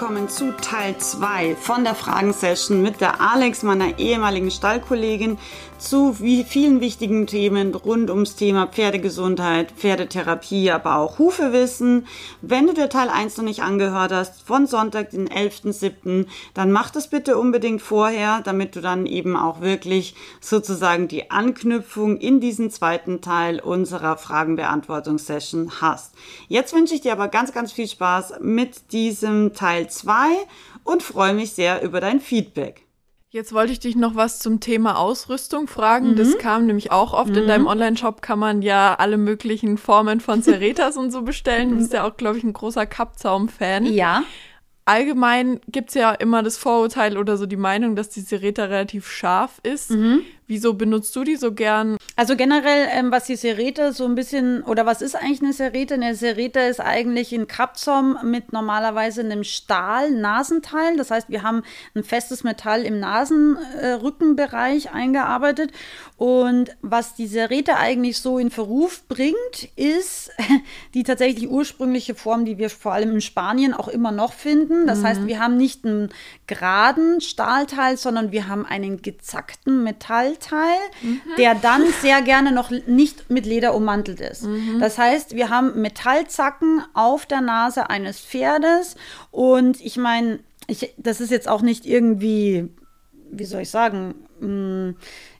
Willkommen zu Teil 2 von der Fragensession mit der Alex, meiner ehemaligen Stallkollegin, zu vielen wichtigen Themen rund ums Thema Pferdegesundheit, Pferdetherapie, aber auch Hufewissen. Wenn du dir Teil 1 noch nicht angehört hast, von Sonntag, den 11.07., dann mach das bitte unbedingt vorher, damit du dann eben auch wirklich sozusagen die Anknüpfung in diesen zweiten Teil unserer Fragenbeantwortungssession hast. Jetzt wünsche ich dir aber ganz, ganz viel Spaß mit diesem Teil 2 und freue mich sehr über dein Feedback. Jetzt wollte ich dich noch was zum Thema Ausrüstung fragen. Mhm. Das kam nämlich auch oft. Mhm. In deinem Online-Shop kann man ja alle möglichen Formen von Ceretas und so bestellen. Du bist ja auch, glaube ich, ein großer Kappzaum-Fan. Ja. Allgemein gibt's ja immer das Vorurteil oder so die Meinung, dass die Sereta relativ scharf ist. Mhm. Wieso benutzt du die so gern? Also generell, ähm, was die Serete so ein bisschen, oder was ist eigentlich eine Serete? Eine Serete ist eigentlich ein Kapzom mit normalerweise einem Stahl-Nasenteil. Das heißt, wir haben ein festes Metall im Nasenrückenbereich äh, eingearbeitet. Und was die Serete eigentlich so in Verruf bringt, ist die tatsächlich ursprüngliche Form, die wir vor allem in Spanien auch immer noch finden. Das mhm. heißt, wir haben nicht einen geraden Stahlteil, sondern wir haben einen gezackten Metall Teil, mhm. der dann sehr gerne noch nicht mit Leder ummantelt ist. Mhm. Das heißt, wir haben Metallzacken auf der Nase eines Pferdes und ich meine, ich, das ist jetzt auch nicht irgendwie, wie soll ich sagen, mh, mm,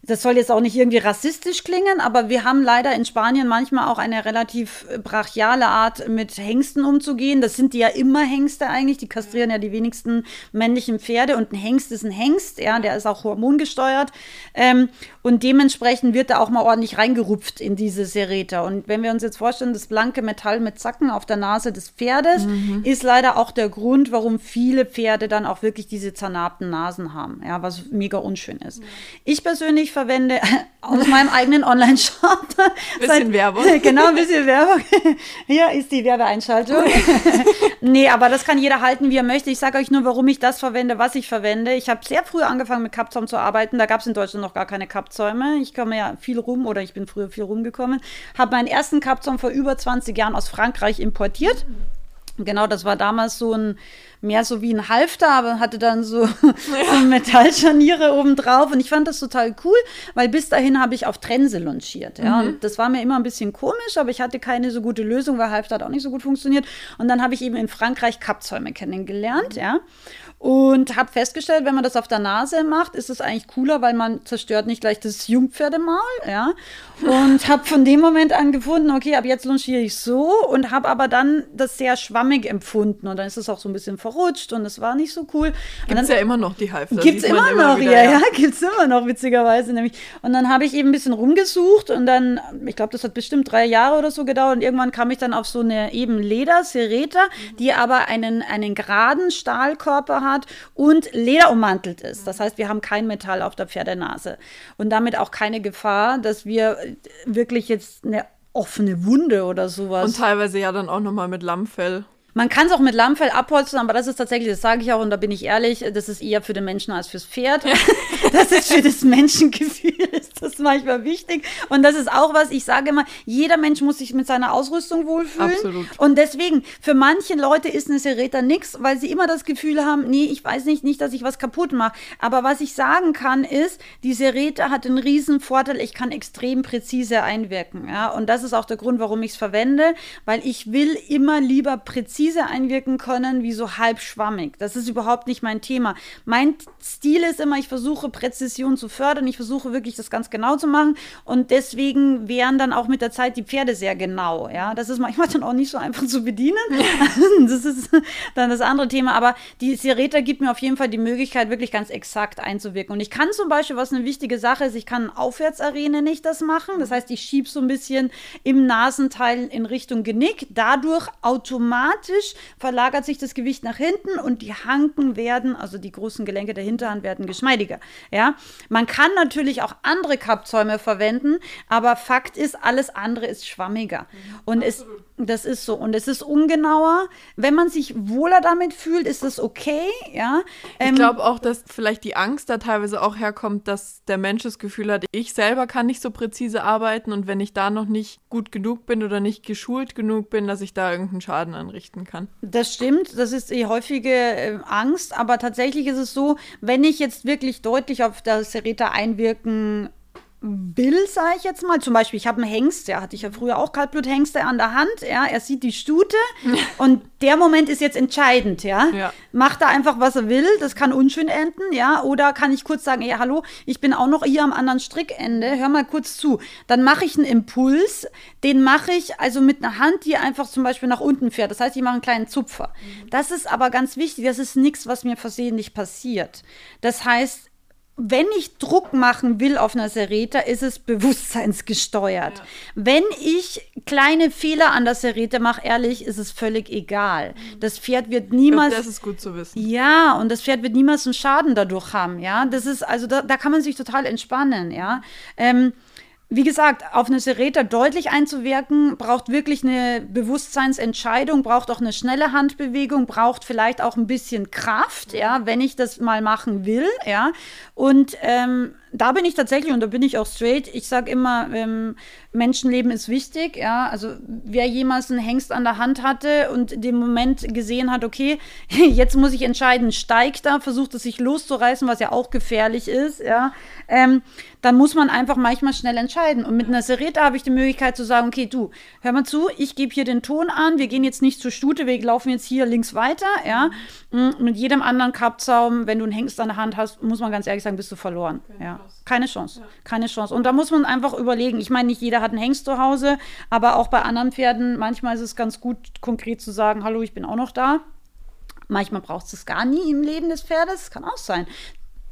das soll jetzt auch nicht irgendwie rassistisch klingen, aber wir haben leider in Spanien manchmal auch eine relativ brachiale Art, mit Hengsten umzugehen. Das sind die ja immer Hengste eigentlich. Die kastrieren ja die wenigsten männlichen Pferde und ein Hengst ist ein Hengst, ja, der ist auch hormongesteuert. Ähm, und dementsprechend wird da auch mal ordentlich reingerupft in diese Sereta. Und wenn wir uns jetzt vorstellen, das blanke Metall mit Zacken auf der Nase des Pferdes mhm. ist leider auch der Grund, warum viele Pferde dann auch wirklich diese zernarbten Nasen haben, ja, was mega unschön ist. Mhm. Ich persönlich verwende aus meinem eigenen Online-Shop. Bisschen Seit, Werbung. Genau, ein bisschen Werbung. Hier ist die Werbeeinschaltung. nee, aber das kann jeder halten, wie er möchte. Ich sage euch nur, warum ich das verwende, was ich verwende. Ich habe sehr früh angefangen mit Kappzaum zu arbeiten. Da gab es in Deutschland noch gar keine Kappzäume. Ich komme ja viel rum oder ich bin früher viel rumgekommen. Habe meinen ersten Kappzaum vor über 20 Jahren aus Frankreich importiert. Genau, das war damals so ein mehr so wie ein Halfter, aber hatte dann so, ja. so Metallscharniere oben drauf. Und ich fand das total cool, weil bis dahin habe ich auf Trense launchiert. Ja? Mhm. Und das war mir immer ein bisschen komisch, aber ich hatte keine so gute Lösung, weil Halfter hat auch nicht so gut funktioniert. Und dann habe ich eben in Frankreich Kappzäume kennengelernt, mhm. ja. Und habe festgestellt, wenn man das auf der Nase macht, ist es eigentlich cooler, weil man zerstört nicht gleich das Jungpferdemaul, ja. Und habe von dem Moment an gefunden, okay, ab jetzt launchiere ich so und habe aber dann das sehr schwammig empfunden und dann ist es auch so ein bisschen verrutscht und es war nicht so cool. Gibt es ja immer noch die Halfter. Gibt es immer, immer noch, wieder, ja, ja, gibt es immer noch, witzigerweise nämlich. Und dann habe ich eben ein bisschen rumgesucht und dann, ich glaube, das hat bestimmt drei Jahre oder so gedauert und irgendwann kam ich dann auf so eine eben Leder-Sereta, mhm. die aber einen, einen geraden Stahlkörper hat und Leder ummantelt ist. Das heißt, wir haben kein Metall auf der Pferdenase und damit auch keine Gefahr, dass wir wirklich jetzt eine offene Wunde oder sowas. Und teilweise ja dann auch nochmal mit Lammfell. Man kann es auch mit Lammfell abholzen, aber das ist tatsächlich, das sage ich auch und da bin ich ehrlich, das ist eher für den Menschen als fürs Pferd. das ist für das Menschengefühl, ist das manchmal wichtig. Und das ist auch was, ich sage immer, jeder Mensch muss sich mit seiner Ausrüstung wohlfühlen. Absolut. Und deswegen, für manche Leute ist eine Sereta nichts, weil sie immer das Gefühl haben, nee, ich weiß nicht, nicht, dass ich was kaputt mache. Aber was ich sagen kann, ist, die Sereta hat einen riesen Vorteil, ich kann extrem präzise einwirken. Ja? Und das ist auch der Grund, warum ich es verwende, weil ich will immer lieber präzise präzise einwirken können, wie so halb schwammig. Das ist überhaupt nicht mein Thema. Mein Stil ist immer, ich versuche Präzision zu fördern. Ich versuche wirklich das ganz genau zu machen. Und deswegen wären dann auch mit der Zeit die Pferde sehr genau. Ja, das ist manchmal dann auch nicht so einfach zu bedienen. das ist dann das andere Thema. Aber die Sereta gibt mir auf jeden Fall die Möglichkeit, wirklich ganz exakt einzuwirken. Und ich kann zum Beispiel, was eine wichtige Sache ist, ich kann aufwärtsarene ich das machen. Das heißt, ich schiebe so ein bisschen im Nasenteil in Richtung Genick. Dadurch automatisch verlagert sich das Gewicht nach hinten und die Hanken werden, also die großen Gelenke der Hinterhand werden geschmeidiger. Ja, man kann natürlich auch andere Kappzäume verwenden, aber Fakt ist, alles andere ist schwammiger. Mhm, und es, das ist so. Und es ist ungenauer. Wenn man sich wohler damit fühlt, ist das okay. Ja. Ähm, ich glaube auch, dass vielleicht die Angst da teilweise auch herkommt, dass der Mensch das Gefühl hat, ich selber kann nicht so präzise arbeiten und wenn ich da noch nicht gut genug bin oder nicht geschult genug bin, dass ich da irgendeinen Schaden anrichten kann. Das stimmt. Das ist die häufige äh, Angst. Aber tatsächlich ist es so, wenn ich jetzt wirklich deutlich auf das Sereta einwirken will, sage ich jetzt mal. Zum Beispiel, ich habe einen Hengst, ja, hatte ich ja früher auch Kaltbluthengste an der Hand, ja, er sieht die Stute und der Moment ist jetzt entscheidend, ja? ja. Macht er einfach, was er will, das kann unschön enden, ja, oder kann ich kurz sagen, ey, hallo, ich bin auch noch hier am anderen Strickende, hör mal kurz zu. Dann mache ich einen Impuls, den mache ich also mit einer Hand, die einfach zum Beispiel nach unten fährt. Das heißt, ich mache einen kleinen Zupfer. Mhm. Das ist aber ganz wichtig, das ist nichts, was mir versehentlich passiert. Das heißt, wenn ich Druck machen will auf einer Sereta, ist es bewusstseinsgesteuert. Ja. Wenn ich kleine Fehler an der Sereta mache, ehrlich, ist es völlig egal. Mhm. Das Pferd wird niemals. Glaub, das ist gut zu wissen. Ja, und das Pferd wird niemals einen Schaden dadurch haben. Ja, das ist also da, da kann man sich total entspannen. Ja. Ähm, wie gesagt, auf eine Sereta deutlich einzuwirken, braucht wirklich eine Bewusstseinsentscheidung, braucht auch eine schnelle Handbewegung, braucht vielleicht auch ein bisschen Kraft, ja, wenn ich das mal machen will, ja. Und ähm, da bin ich tatsächlich, und da bin ich auch straight, ich sage immer, ähm, Menschenleben ist wichtig, ja, also wer jemals einen Hengst an der Hand hatte und den Moment gesehen hat, okay, jetzt muss ich entscheiden, steigt er, versucht es sich loszureißen, was ja auch gefährlich ist, ja, ähm, dann muss man einfach manchmal schnell entscheiden. Und mit einer Sereta habe ich die Möglichkeit zu sagen, okay, du, hör mal zu, ich gebe hier den Ton an, wir gehen jetzt nicht zur Stute, wir laufen jetzt hier links weiter, ja. Mhm. Mit jedem anderen Kappzaum, wenn du einen Hengst an der Hand hast, muss man ganz ehrlich sagen, bist du verloren, Keine ja. Keine Chance, ja. keine Chance. Und da muss man einfach überlegen, ich meine, nicht jeder hat einen Hengst zu Hause, aber auch bei anderen Pferden, manchmal ist es ganz gut, konkret zu sagen, hallo, ich bin auch noch da. Manchmal braucht es gar nie im Leben des Pferdes, kann auch sein.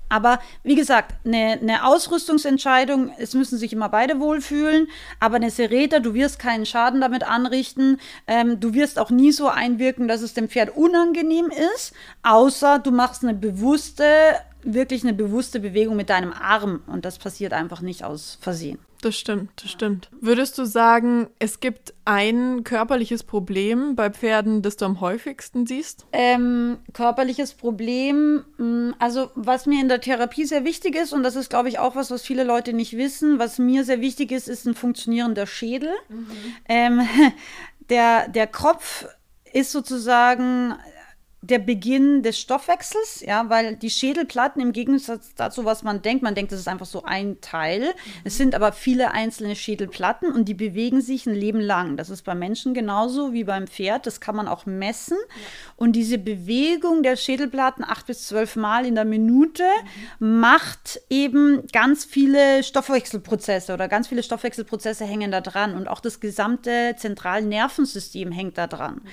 Aber wie gesagt, eine, eine, Ausrüstungsentscheidung, es müssen sich immer beide wohlfühlen, aber eine Sereta, du wirst keinen Schaden damit anrichten, ähm, du wirst auch nie so einwirken, dass es dem Pferd unangenehm ist, außer du machst eine bewusste, wirklich eine bewusste Bewegung mit deinem Arm und das passiert einfach nicht aus Versehen. Das stimmt, das stimmt. Würdest du sagen, es gibt ein körperliches Problem bei Pferden, das du am häufigsten siehst? Ähm, körperliches Problem, mm, also was mir in der Therapie sehr wichtig ist, und das ist, glaube ich, auch was, was viele Leute nicht wissen, was mir sehr wichtig ist, ist ein funktionierender Schädel. Mhm. Ähm, der, der Kopf ist sozusagen der Beginn des Stoffwechsels, ja, weil die Schädelplatten im Gegensatz dazu, was man denkt, man denkt, das ist einfach so ein Teil. Mhm. Es sind aber viele einzelne Schädelplatten und die bewegen sich ein Leben lang. Das ist beim Menschen genauso wie beim Pferd. Das kann man auch messen. Ja. Und diese Bewegung der Schädelplatten acht bis zwölf Mal in der Minute mhm. macht eben ganz viele Stoffwechselprozesse oder ganz viele Stoffwechselprozesse hängen da dran und auch das gesamte zentrale Nervensystem hängt da dran. Mhm.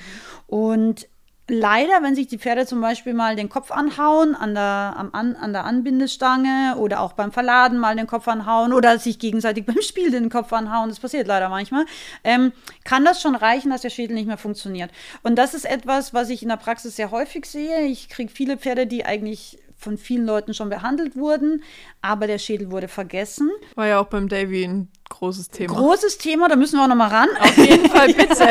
Und Leider, wenn sich die Pferde zum Beispiel mal den Kopf anhauen an der, am, an, der Anbindestange oder auch beim Verladen mal den Kopf anhauen oder sich gegenseitig beim Spiel den Kopf anhauen, das passiert leider manchmal, ähm, kann das schon reichen, dass der Schädel nicht mehr funktioniert. Und das ist etwas, was ich in der Praxis sehr häufig sehe. Ich kriege viele Pferde, die eigentlich von vielen Leuten schon behandelt wurden, aber der Schädel wurde vergessen. War ja auch beim Davy ein großes Thema. Großes Thema, da müssen wir auch noch mal ran. Auf jeden Fall, bitte.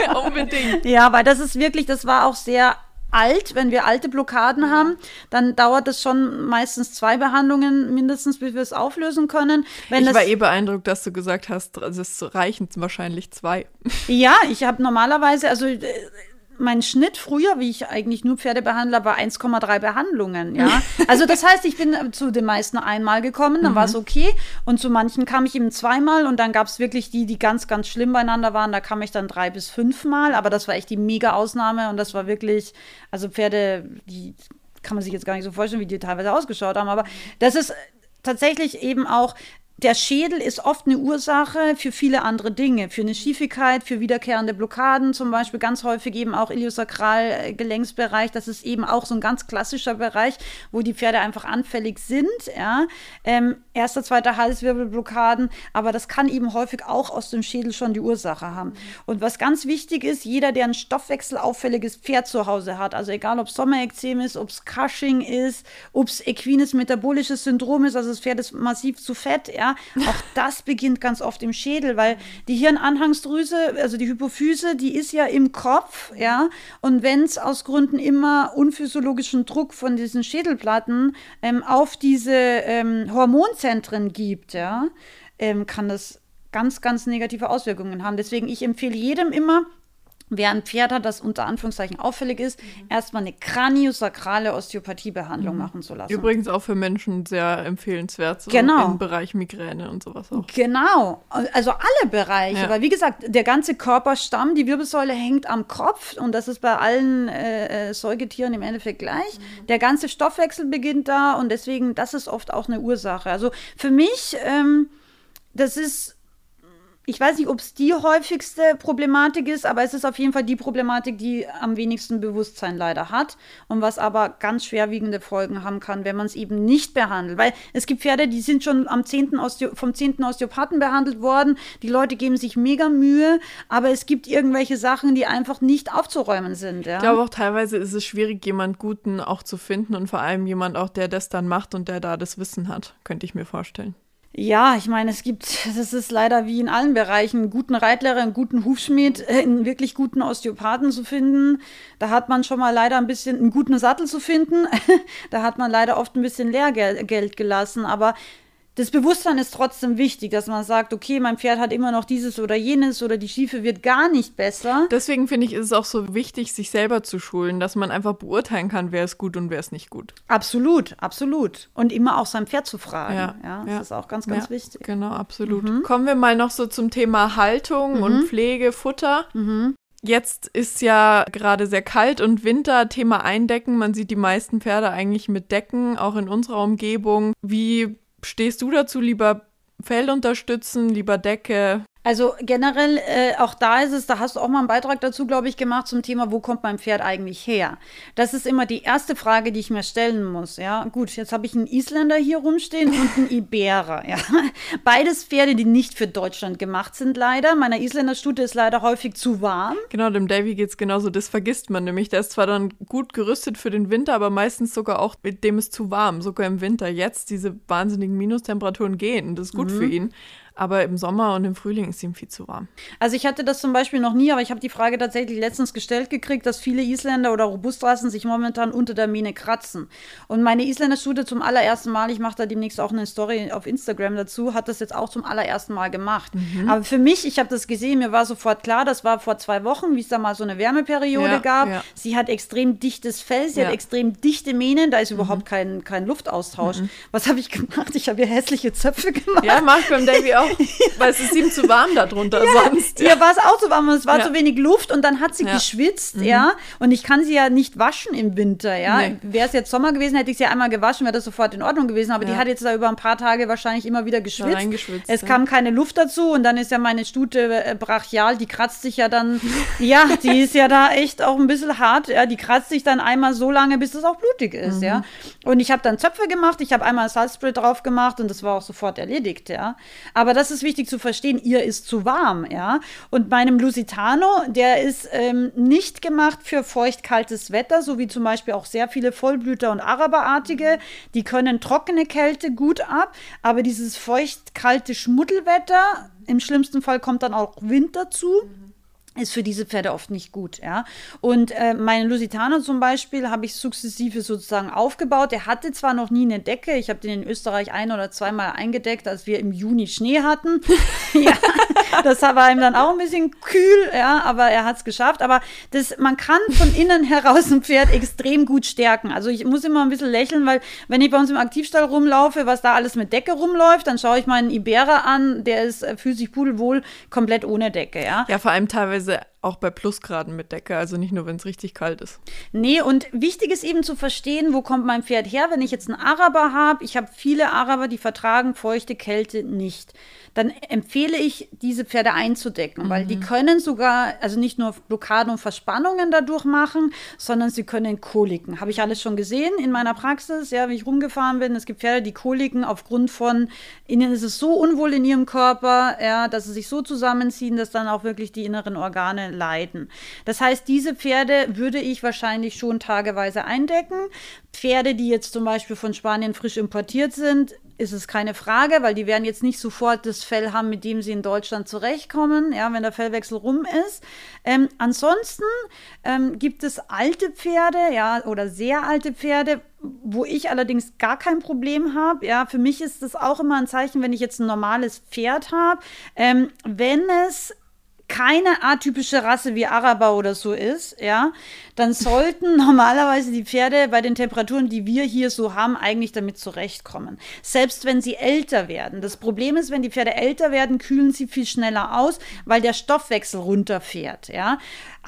ja. Unbedingt. Ja, weil das ist wirklich, das war auch sehr alt, wenn wir alte Blockaden haben, dann dauert es schon meistens zwei Behandlungen mindestens, bis wir es auflösen können. Wenn ich war eh beeindruckt, dass du gesagt hast, es reichen wahrscheinlich zwei. Ja, ich habe normalerweise, also äh, mein Schnitt früher, wie ich eigentlich nur Pferde behandle, war 1,3 Behandlungen, ja. Also das heißt, ich bin zu den meisten einmal gekommen, dann mhm. war es okay. Und zu manchen kam ich eben zweimal und dann gab es wirklich die, die ganz, ganz schlimm beieinander waren. Da kam ich dann drei bis fünfmal, aber das war echt die Mega-Ausnahme und das war wirklich, also Pferde, die kann man sich jetzt gar nicht so vorstellen, wie die teilweise ausgeschaut haben, aber das ist tatsächlich eben auch der Schädel ist oft eine Ursache für viele andere Dinge, für eine Schiefigkeit, für wiederkehrende Blockaden, zum Beispiel ganz häufig eben auch Iliosakral-Gelenksbereich. Das ist eben auch so ein ganz klassischer Bereich, wo die Pferde einfach anfällig sind. Ja. Ähm, erster, zweiter Halswirbelblockaden, aber das kann eben häufig auch aus dem Schädel schon die Ursache haben. Und was ganz wichtig ist, jeder, der ein stoffwechselauffälliges Pferd zu Hause hat, also egal ob Sommerekzem ist, ob es Cushing ist, ob es equines metabolisches Syndrom ist, also das Pferd ist massiv zu fett, ja, auch das beginnt ganz oft im Schädel, weil die Hirnanhangsdrüse, also die Hypophyse, die ist ja im Kopf, ja, und wenn es aus Gründen immer unphysiologischen Druck von diesen Schädelplatten ähm, auf diese ähm, Hormonzentren gibt, ja, ähm, kann das ganz, ganz negative Auswirkungen haben. Deswegen, ich empfehle jedem immer, Wer ein Pferd hat, das unter Anführungszeichen auffällig ist, mhm. erstmal eine kraniosakrale Osteopathiebehandlung mhm. machen zu lassen. Übrigens auch für Menschen sehr empfehlenswert, so genau. im Bereich Migräne und sowas auch. Genau, also alle Bereiche, ja. weil wie gesagt, der ganze Körperstamm, die Wirbelsäule hängt am Kopf und das ist bei allen äh, äh, Säugetieren im Endeffekt gleich. Mhm. Der ganze Stoffwechsel beginnt da und deswegen, das ist oft auch eine Ursache. Also für mich, ähm, das ist ich weiß nicht, ob es die häufigste Problematik ist, aber es ist auf jeden Fall die Problematik, die am wenigsten Bewusstsein leider hat und was aber ganz schwerwiegende Folgen haben kann, wenn man es eben nicht behandelt. Weil es gibt Pferde, die sind schon am 10. Osteo vom 10. Osteopathen behandelt worden. Die Leute geben sich mega Mühe, aber es gibt irgendwelche Sachen, die einfach nicht aufzuräumen sind. Ja? Ich glaube auch teilweise ist es schwierig, jemand Guten auch zu finden und vor allem jemand auch, der das dann macht und der da das Wissen hat, könnte ich mir vorstellen. Ja, ich meine, es gibt, das ist leider wie in allen Bereichen, einen guten Reitlehrer, einen guten Hufschmied, äh, einen wirklich guten Osteopathen zu finden. Da hat man schon mal leider ein bisschen einen guten Sattel zu finden. da hat man leider oft ein bisschen Lehrgeld gelassen. Aber das Bewusstsein ist trotzdem wichtig, dass man sagt, okay, mein Pferd hat immer noch dieses oder jenes oder die Schiefe wird gar nicht besser. Deswegen finde ich, ist es auch so wichtig, sich selber zu schulen, dass man einfach beurteilen kann, wer ist gut und wer ist nicht gut. Absolut, absolut. Und immer auch sein Pferd zu fragen. Ja, ja das ja. ist auch ganz, ganz ja, wichtig. Genau, absolut. Mhm. Kommen wir mal noch so zum Thema Haltung mhm. und Pflege, Futter. Mhm. Jetzt ist ja gerade sehr kalt und Winter, Thema Eindecken. Man sieht die meisten Pferde eigentlich mit Decken, auch in unserer Umgebung. Wie stehst du dazu? Lieber Fell unterstützen, lieber Decke? Also generell, äh, auch da ist es, da hast du auch mal einen Beitrag dazu, glaube ich, gemacht zum Thema, wo kommt mein Pferd eigentlich her? Das ist immer die erste Frage, die ich mir stellen muss. Ja, gut, jetzt habe ich einen Isländer hier rumstehen und einen Iberer. Ja, beides Pferde, die nicht für Deutschland gemacht sind, leider. Meiner Isländerstute ist leider häufig zu warm. Genau, dem Davy geht es genauso. Das vergisst man nämlich. Der ist zwar dann gut gerüstet für den Winter, aber meistens sogar auch mit dem ist zu warm. Sogar im Winter jetzt diese wahnsinnigen Minustemperaturen gehen. Das ist gut mhm. für ihn. Aber im Sommer und im Frühling ist ihm viel zu warm. Also ich hatte das zum Beispiel noch nie, aber ich habe die Frage tatsächlich letztens gestellt gekriegt, dass viele Isländer oder Robustrassen sich momentan unter der Mähne kratzen. Und meine Isländer-Studie zum allerersten Mal, ich mache da demnächst auch eine Story auf Instagram dazu, hat das jetzt auch zum allerersten Mal gemacht. Mhm. Aber für mich, ich habe das gesehen, mir war sofort klar, das war vor zwei Wochen, wie es da mal so eine Wärmeperiode ja, gab. Ja. Sie hat extrem dichtes Fell, sie ja. hat extrem dichte Mähnen, da ist mhm. überhaupt kein, kein Luftaustausch. Mhm. Was habe ich gemacht? Ich habe ihr hässliche Zöpfe gemacht. Ja, macht beim Davy auch Weil es ist ihm zu warm darunter ja, sonst. Ja, war es auch zu warm und es war zu wenig Luft und dann hat sie geschwitzt, mhm. ja. Und ich kann sie ja nicht waschen im Winter, ja. Nee. Wäre es jetzt Sommer gewesen, hätte ich sie einmal gewaschen, wäre das sofort in Ordnung gewesen. Aber die hat jetzt da über ein paar Tage wahrscheinlich immer wieder geschwitzt. Es kam keine Luft dazu und dann ist ja meine Stute äh, brachial, die kratzt sich ja dann, ja, die ist ja da echt auch ein bisschen hart, ja. Die kratzt sich dann einmal so lange, bis es auch blutig ist, mhm. ja. Und ich habe dann Zöpfe gemacht, ich habe einmal Salzspray drauf gemacht und das war auch sofort erledigt, ja. Aber das ist wichtig zu verstehen, ihr ist zu warm, ja. Und meinem Lusitano, der ist ähm, nicht gemacht für feucht-kaltes Wetter, so wie zum Beispiel auch sehr viele Vollblüter und Araberartige. Die können trockene Kälte gut ab, aber dieses feucht-kalte Schmuddelwetter, im schlimmsten Fall kommt dann auch Wind dazu. Mhm ist für diese Pferde oft nicht gut, ja. Und äh, meine Lusitano zum Beispiel habe ich sukzessive sozusagen aufgebaut. Der hatte zwar noch nie eine Decke, ich habe den in Österreich ein oder zweimal eingedeckt, als wir im Juni Schnee hatten. ja, das war ihm dann auch ein bisschen kühl, ja, aber er hat es geschafft. Aber das, man kann von innen heraus ein Pferd extrem gut stärken. Also ich muss immer ein bisschen lächeln, weil wenn ich bei uns im Aktivstall rumlaufe, was da alles mit Decke rumläuft, dann schaue ich meinen Ibera an, der ist, äh, fühlt sich pudelwohl komplett ohne Decke, ja. Ja, vor allem teilweise auch bei Plusgraden mit Decke, also nicht nur, wenn es richtig kalt ist. Nee, und wichtig ist eben zu verstehen, wo kommt mein Pferd her. Wenn ich jetzt einen Araber habe, ich habe viele Araber, die vertragen feuchte Kälte nicht dann empfehle ich, diese Pferde einzudecken, mhm. weil die mhm. können sogar, also nicht nur Blockaden und Verspannungen dadurch machen, sondern sie können Koliken. Habe ich alles schon gesehen in meiner Praxis, ja, wie ich rumgefahren bin. Es gibt Pferde, die Koliken aufgrund von, ihnen ist es so unwohl in ihrem Körper, ja, dass sie sich so zusammenziehen, dass dann auch wirklich die inneren Organe leiden. Das heißt, diese Pferde würde ich wahrscheinlich schon tageweise eindecken. Pferde, die jetzt zum Beispiel von Spanien frisch importiert sind, ist es keine Frage, weil die werden jetzt nicht sofort das Fell haben, mit dem sie in Deutschland zurechtkommen, ja, wenn der Fellwechsel rum ist. Ähm, ansonsten ähm, gibt es alte Pferde, ja, oder sehr alte Pferde, wo ich allerdings gar kein Problem habe. Ja, für mich ist das auch immer ein Zeichen, wenn ich jetzt ein normales Pferd habe, ähm, wenn es keine atypische Rasse wie Araber oder so ist, ja, dann sollten normalerweise die Pferde bei den Temperaturen, die wir hier so haben, eigentlich damit zurechtkommen. Selbst wenn sie älter werden. Das Problem ist, wenn die Pferde älter werden, kühlen sie viel schneller aus, weil der Stoffwechsel runterfährt, ja.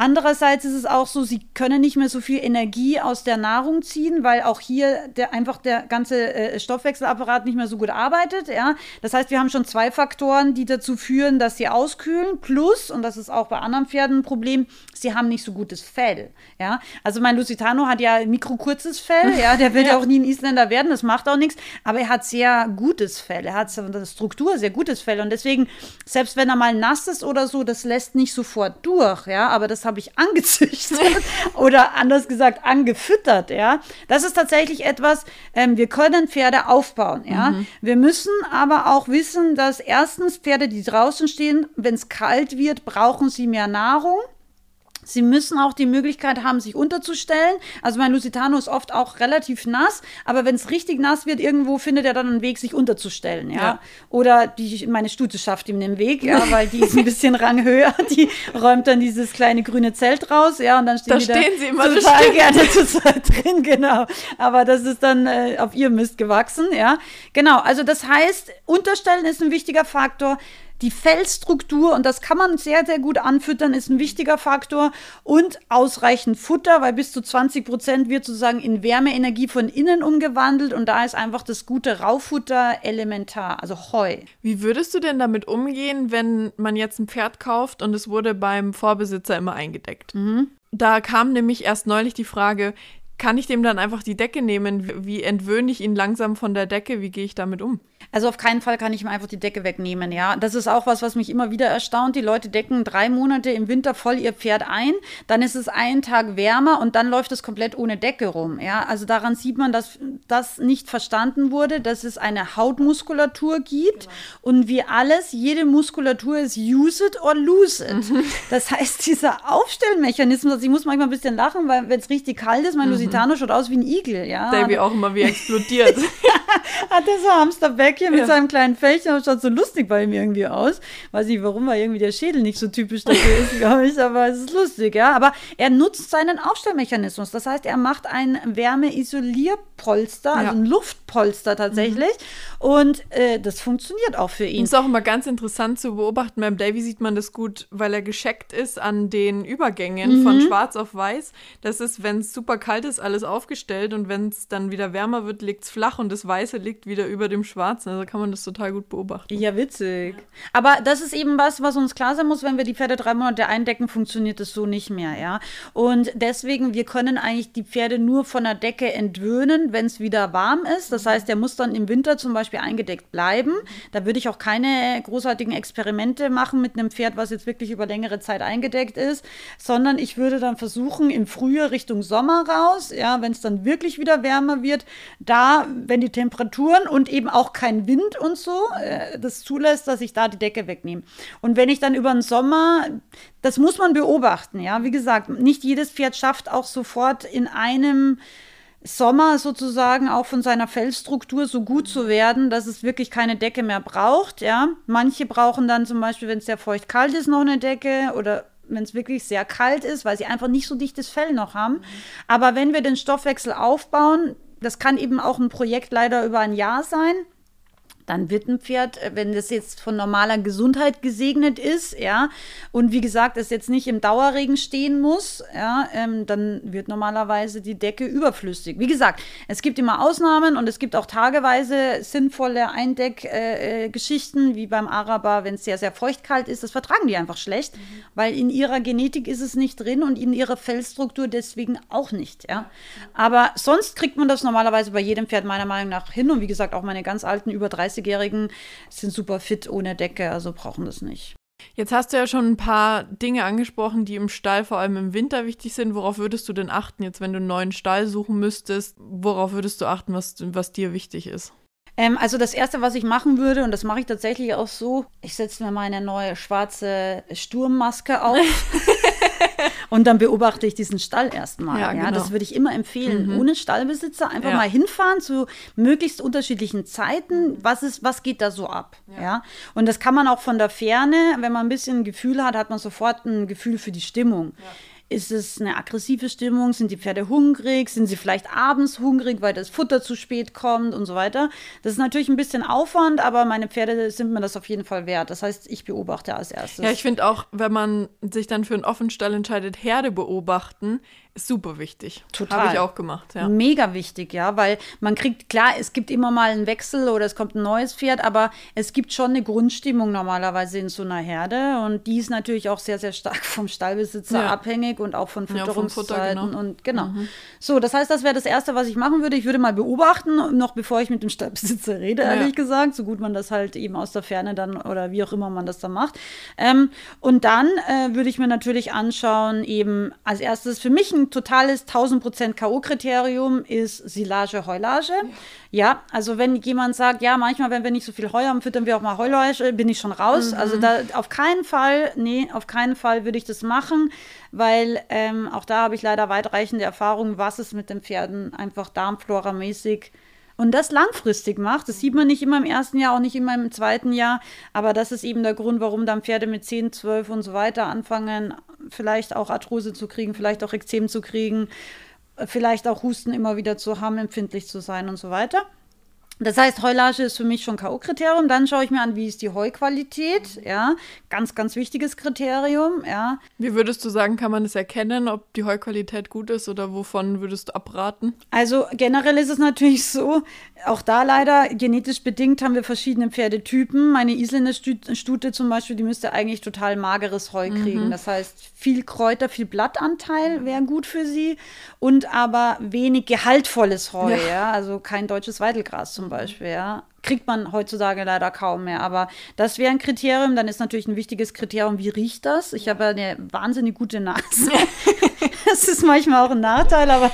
Andererseits ist es auch so, sie können nicht mehr so viel Energie aus der Nahrung ziehen, weil auch hier der, einfach der ganze äh, Stoffwechselapparat nicht mehr so gut arbeitet. Ja? Das heißt, wir haben schon zwei Faktoren, die dazu führen, dass sie auskühlen. Plus, und das ist auch bei anderen Pferden ein Problem, sie haben nicht so gutes Fell. Ja? Also mein Lusitano hat ja mikrokurzes Fell, ja? der will ja auch nie ein Isländer werden, das macht auch nichts, aber er hat sehr gutes Fell, er hat der Struktur sehr gutes Fell und deswegen, selbst wenn er mal nass ist oder so, das lässt nicht sofort durch, ja, aber das habe ich angezüchtet oder anders gesagt angefüttert, ja. Das ist tatsächlich etwas, ähm, wir können Pferde aufbauen, ja. Mhm. Wir müssen aber auch wissen, dass erstens Pferde, die draußen stehen, wenn es kalt wird, brauchen sie mehr Nahrung. Sie müssen auch die Möglichkeit haben, sich unterzustellen. Also mein Lusitano ist oft auch relativ nass, aber wenn es richtig nass wird, irgendwo findet er dann einen Weg, sich unterzustellen, ja. ja. Oder die, meine Stute schafft ihm den Weg, ja, weil die ist ein bisschen ranghöher. Die räumt dann dieses kleine grüne Zelt raus, ja, und dann stehen da die stehen da sie immer total gerne total drin, genau. Aber das ist dann äh, auf ihr Mist gewachsen, ja. Genau, also das heißt, Unterstellen ist ein wichtiger Faktor. Die Fellstruktur, und das kann man sehr, sehr gut anfüttern, ist ein wichtiger Faktor. Und ausreichend Futter, weil bis zu 20 Prozent wird sozusagen in Wärmeenergie von innen umgewandelt. Und da ist einfach das gute Raufutter elementar, also Heu. Wie würdest du denn damit umgehen, wenn man jetzt ein Pferd kauft und es wurde beim Vorbesitzer immer eingedeckt? Mhm. Da kam nämlich erst neulich die Frage, kann ich dem dann einfach die Decke nehmen? Wie entwöhne ich ihn langsam von der Decke? Wie gehe ich damit um? Also auf keinen Fall kann ich ihm einfach die Decke wegnehmen, ja. Das ist auch was, was mich immer wieder erstaunt. Die Leute decken drei Monate im Winter voll ihr Pferd ein, dann ist es einen Tag wärmer und dann läuft es komplett ohne Decke rum, ja. Also daran sieht man, dass das nicht verstanden wurde, dass es eine Hautmuskulatur gibt genau. und wie alles, jede Muskulatur ist use it or lose it. Das heißt, dieser Aufstellmechanismus, also ich muss manchmal ein bisschen lachen, weil wenn es richtig kalt ist, mein mhm. Lusitano schaut aus wie ein Igel, ja. Davy auch immer wie explodiert. Hat er so Hamsterbäckchen mit ja. seinem kleinen Fällchen, das schaut so lustig bei ihm irgendwie aus. Weiß nicht warum, weil irgendwie der Schädel nicht so typisch dafür ist, glaube ich, aber es ist lustig, ja. Aber er nutzt seinen Aufstellmechanismus. Das heißt, er macht ein Wärmeisolierpolster, also ein Luftpolster tatsächlich. Mhm. Und äh, das funktioniert auch für ihn. Das ist auch immer ganz interessant zu beobachten. Beim Davy sieht man das gut, weil er gescheckt ist an den Übergängen mhm. von schwarz auf weiß. Das ist, wenn es super kalt ist, alles aufgestellt und wenn es dann wieder wärmer wird, liegt es flach und das Weiße liegt wieder über dem Schwarzen. Also kann man das total gut beobachten. Ja, witzig. Aber das ist eben was, was uns klar sein muss, wenn wir die Pferde drei Monate eindecken, funktioniert das so nicht mehr, ja. Und deswegen, wir können eigentlich die Pferde nur von der Decke entwöhnen, wenn es wieder warm ist. Das heißt, der muss dann im Winter zum Beispiel eingedeckt bleiben. Da würde ich auch keine großartigen Experimente machen mit einem Pferd, was jetzt wirklich über längere Zeit eingedeckt ist, sondern ich würde dann versuchen, im Frühjahr Richtung Sommer raus, ja, wenn es dann wirklich wieder wärmer wird, da, wenn die Temperatur Temperaturen und eben auch kein Wind und so äh, das zulässt, dass ich da die Decke wegnehme. Und wenn ich dann über den Sommer, das muss man beobachten, ja, wie gesagt, nicht jedes Pferd schafft auch sofort in einem Sommer sozusagen auch von seiner Fellstruktur so gut zu werden, dass es wirklich keine Decke mehr braucht. Ja, manche brauchen dann zum Beispiel, wenn es sehr feucht kalt ist, noch eine Decke oder wenn es wirklich sehr kalt ist, weil sie einfach nicht so dichtes Fell noch haben. Aber wenn wir den Stoffwechsel aufbauen, das kann eben auch ein Projekt leider über ein Jahr sein. Dann wird ein Pferd, äh, wenn das jetzt von normaler Gesundheit gesegnet ist, ja, und wie gesagt, es jetzt nicht im Dauerregen stehen muss, ja, ähm, dann wird normalerweise die Decke überflüssig. Wie gesagt, es gibt immer Ausnahmen und es gibt auch tageweise sinnvolle Eindeckgeschichten, äh, wie beim Araber, wenn es sehr, sehr feuchtkalt ist, das vertragen die einfach schlecht, mhm. weil in ihrer Genetik ist es nicht drin und in ihrer Fellstruktur deswegen auch nicht, ja. Aber sonst kriegt man das normalerweise bei jedem Pferd meiner Meinung nach hin und wie gesagt, auch meine ganz alten über 30 30-Jährigen sind super fit ohne Decke, also brauchen das nicht. Jetzt hast du ja schon ein paar Dinge angesprochen, die im Stall vor allem im Winter wichtig sind. Worauf würdest du denn achten, jetzt wenn du einen neuen Stall suchen müsstest? Worauf würdest du achten, was, was dir wichtig ist? Ähm, also das Erste, was ich machen würde, und das mache ich tatsächlich auch so, ich setze mir meine neue schwarze Sturmmaske auf. und dann beobachte ich diesen Stall erstmal. Ja, genau. das würde ich immer empfehlen. Mhm. Ohne Stallbesitzer einfach ja. mal hinfahren zu möglichst unterschiedlichen Zeiten. Was ist, was geht da so ab? Ja. ja. Und das kann man auch von der Ferne, wenn man ein bisschen ein Gefühl hat, hat man sofort ein Gefühl für die Stimmung. Ist es eine aggressive Stimmung? Sind die Pferde hungrig? Sind sie vielleicht abends hungrig, weil das Futter zu spät kommt und so weiter? Das ist natürlich ein bisschen Aufwand, aber meine Pferde sind mir das auf jeden Fall wert. Das heißt, ich beobachte als erstes. Ja, ich finde auch, wenn man sich dann für einen Offenstall entscheidet, Herde beobachten, super wichtig. Total. Habe ich auch gemacht, ja. Mega wichtig, ja, weil man kriegt, klar, es gibt immer mal einen Wechsel oder es kommt ein neues Pferd, aber es gibt schon eine Grundstimmung normalerweise in so einer Herde und die ist natürlich auch sehr, sehr stark vom Stallbesitzer ja. abhängig und auch von Fütterungszeiten ja, genau. und genau. Mhm. So, das heißt, das wäre das Erste, was ich machen würde. Ich würde mal beobachten, noch bevor ich mit dem Stallbesitzer rede, ja. ehrlich gesagt, so gut man das halt eben aus der Ferne dann oder wie auch immer man das dann macht. Ähm, und dann äh, würde ich mir natürlich anschauen, eben als erstes für mich ein totales 1000% K.O.-Kriterium ist Silage, Heulage. Ja. also wenn jemand sagt, ja, manchmal, wenn wir nicht so viel Heu haben, füttern wir auch mal Heulage, bin ich schon raus. Mhm. Also da auf keinen Fall, nee, auf keinen Fall würde ich das machen, weil ähm, auch da habe ich leider weitreichende Erfahrungen, was es mit den Pferden einfach darmflora-mäßig und das langfristig macht. Das sieht man nicht immer im ersten Jahr, auch nicht immer im zweiten Jahr. Aber das ist eben der Grund, warum dann Pferde mit 10, 12 und so weiter anfangen, vielleicht auch Arthrose zu kriegen, vielleicht auch Ekzem zu kriegen, vielleicht auch Husten immer wieder zu haben, empfindlich zu sein und so weiter. Das heißt, Heulage ist für mich schon K.O.-Kriterium. Dann schaue ich mir an, wie ist die Heuqualität. Ja, ganz, ganz wichtiges Kriterium. Ja. Wie würdest du sagen, kann man es erkennen, ob die Heuqualität gut ist oder wovon würdest du abraten? Also generell ist es natürlich so, auch da leider genetisch bedingt haben wir verschiedene Pferdetypen. Meine Isländer Stute zum Beispiel, die müsste eigentlich total mageres Heu kriegen. Mhm. Das heißt, viel Kräuter, viel Blattanteil wäre gut für sie und aber wenig gehaltvolles Heu. Ja. ja. Also kein deutsches Weidelgras zum Beispiel, ja. Kriegt man heutzutage leider kaum mehr. Aber das wäre ein Kriterium. Dann ist natürlich ein wichtiges Kriterium, wie riecht das? Ich habe ja eine wahnsinnig gute Nase. das ist manchmal auch ein Nachteil, aber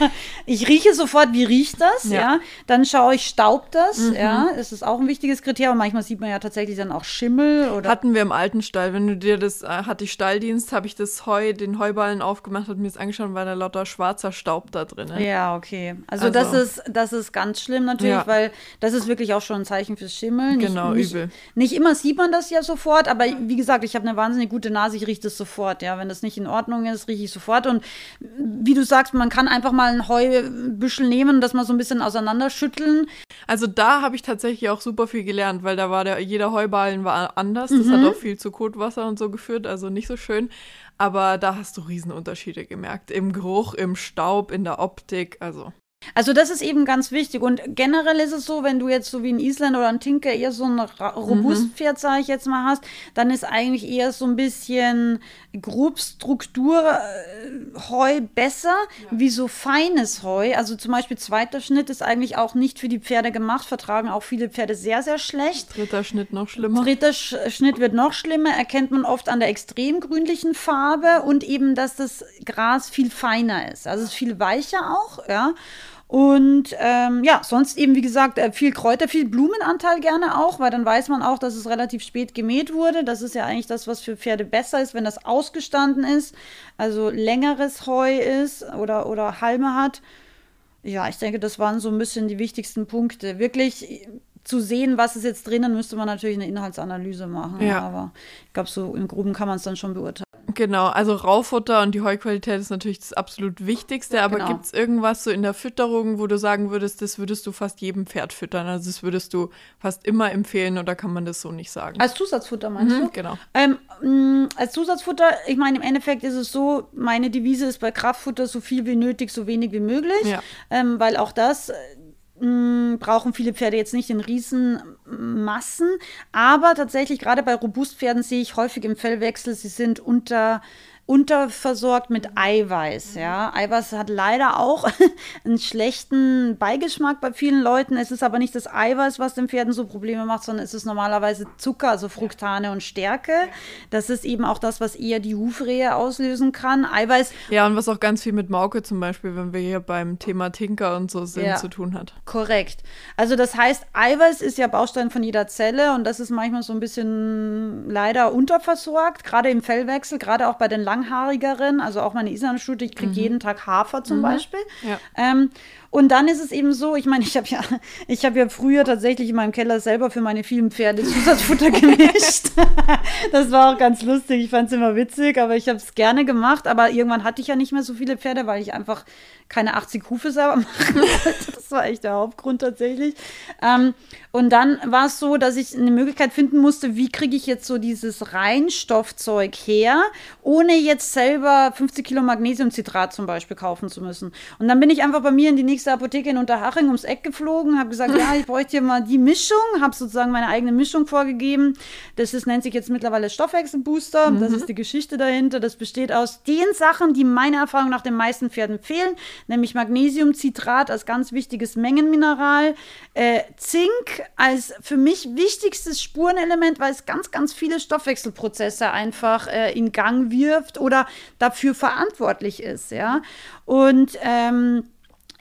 ich rieche sofort, wie riecht das, ja. ja? Dann schaue ich, staubt das, mhm. ja? Das ist auch ein wichtiges Kriterium. Manchmal sieht man ja tatsächlich dann auch Schimmel oder. Hatten wir im alten Stall, wenn du dir das, äh, hatte ich Stalldienst, habe ich das Heu, den Heuballen aufgemacht und mir das angeschaut, war da lauter schwarzer Staub da drin. Ja, okay. Also, also, das ist, das ist ganz schlimm natürlich, ja. weil das ist wirklich auch schon ein Zeichen fürs Schimmeln. Genau, nicht, übel. Nicht, nicht immer sieht man das ja sofort, aber wie gesagt, ich habe eine wahnsinnig gute Nase, ich rieche das sofort, ja. Wenn das nicht in Ordnung ist, rieche ich sofort. Und wie du sagst, man kann einfach mal ein Heubüschel nehmen und das mal so ein bisschen auseinanderschütteln. Also da habe ich tatsächlich auch super viel gelernt, weil da war der, jeder Heuballen war anders. Das mhm. hat auch viel zu Kotwasser und so geführt, also nicht so schön. Aber da hast du Riesenunterschiede gemerkt. Im Geruch, im Staub, in der Optik, also. Also das ist eben ganz wichtig. Und generell ist es so, wenn du jetzt so wie in Island oder ein Tinker eher so ein Robustpferd, sage ich jetzt mal, hast, dann ist eigentlich eher so ein bisschen Grobstruktur äh, Heu besser, ja. wie so feines Heu. Also zum Beispiel zweiter Schnitt ist eigentlich auch nicht für die Pferde gemacht, vertragen auch viele Pferde sehr, sehr schlecht. Dritter Schnitt noch schlimmer. Dritter Sch Schnitt wird noch schlimmer, erkennt man oft an der extrem grünlichen Farbe und eben, dass das Gras viel feiner ist. Also es ist viel weicher auch, ja. Und ähm, ja, sonst eben, wie gesagt, äh, viel Kräuter, viel Blumenanteil gerne auch, weil dann weiß man auch, dass es relativ spät gemäht wurde. Das ist ja eigentlich das, was für Pferde besser ist, wenn das ausgestanden ist, also längeres Heu ist oder, oder Halme hat. Ja, ich denke, das waren so ein bisschen die wichtigsten Punkte. Wirklich zu sehen, was ist jetzt drinnen, müsste man natürlich eine Inhaltsanalyse machen. Ja. Aber ich glaube, so im Groben kann man es dann schon beurteilen. Genau, also Raufutter und die Heuqualität ist natürlich das absolut Wichtigste, aber genau. gibt es irgendwas so in der Fütterung, wo du sagen würdest, das würdest du fast jedem Pferd füttern? Also das würdest du fast immer empfehlen oder kann man das so nicht sagen? Als Zusatzfutter meinst mhm, du? Genau. Ähm, mm, als Zusatzfutter, ich meine, im Endeffekt ist es so, meine Devise ist bei Kraftfutter so viel wie nötig, so wenig wie möglich, ja. ähm, weil auch das Mm, brauchen viele Pferde jetzt nicht in Riesenmassen. Aber tatsächlich, gerade bei Robustpferden sehe ich häufig im Fellwechsel, sie sind unter unterversorgt mit Eiweiß. Ja, Eiweiß hat leider auch einen schlechten Beigeschmack bei vielen Leuten. Es ist aber nicht das Eiweiß, was den Pferden so Probleme macht, sondern es ist normalerweise Zucker, also Fructane und Stärke. Das ist eben auch das, was eher die Hufrehe auslösen kann. Eiweiß. Ja, und was auch ganz viel mit Mauke zum Beispiel, wenn wir hier beim Thema Tinker und so sind, ja, zu tun hat. Korrekt. Also das heißt, Eiweiß ist ja Baustein von jeder Zelle und das ist manchmal so ein bisschen leider unterversorgt, gerade im Fellwechsel, gerade auch bei den langhaarigeren, also auch meine Islandstute, ich kriege mhm. jeden Tag Hafer zum mhm. Beispiel. Ja. Ähm, und dann ist es eben so, ich meine, ich habe ja, ich habe ja früher tatsächlich in meinem Keller selber für meine vielen Pferde Zusatzfutter gemischt. das war auch ganz lustig. Ich fand es immer witzig, aber ich habe es gerne gemacht. Aber irgendwann hatte ich ja nicht mehr so viele Pferde, weil ich einfach keine 80 Hufe selber machen wollte. Das war echt der Hauptgrund tatsächlich. Ähm, und dann war es so, dass ich eine Möglichkeit finden musste, wie kriege ich jetzt so dieses Reinstoffzeug her, ohne jetzt selber 50 Kilo Magnesiumcitrat zum Beispiel kaufen zu müssen. Und dann bin ich einfach bei mir in die nächste Apotheke in Unterhaching ums Eck geflogen, habe gesagt, ja, ich bräuchte hier mal die Mischung, habe sozusagen meine eigene Mischung vorgegeben. Das ist, nennt sich jetzt mittlerweile Stoffwechselbooster. Mhm. Das ist die Geschichte dahinter. Das besteht aus den Sachen, die meiner Erfahrung nach den meisten Pferden fehlen, nämlich Magnesiumcitrat als ganz wichtiges Mengenmineral, äh, Zink als für mich wichtigstes Spurenelement, weil es ganz, ganz viele Stoffwechselprozesse einfach äh, in Gang wirft oder dafür verantwortlich ist, ja. Und ähm,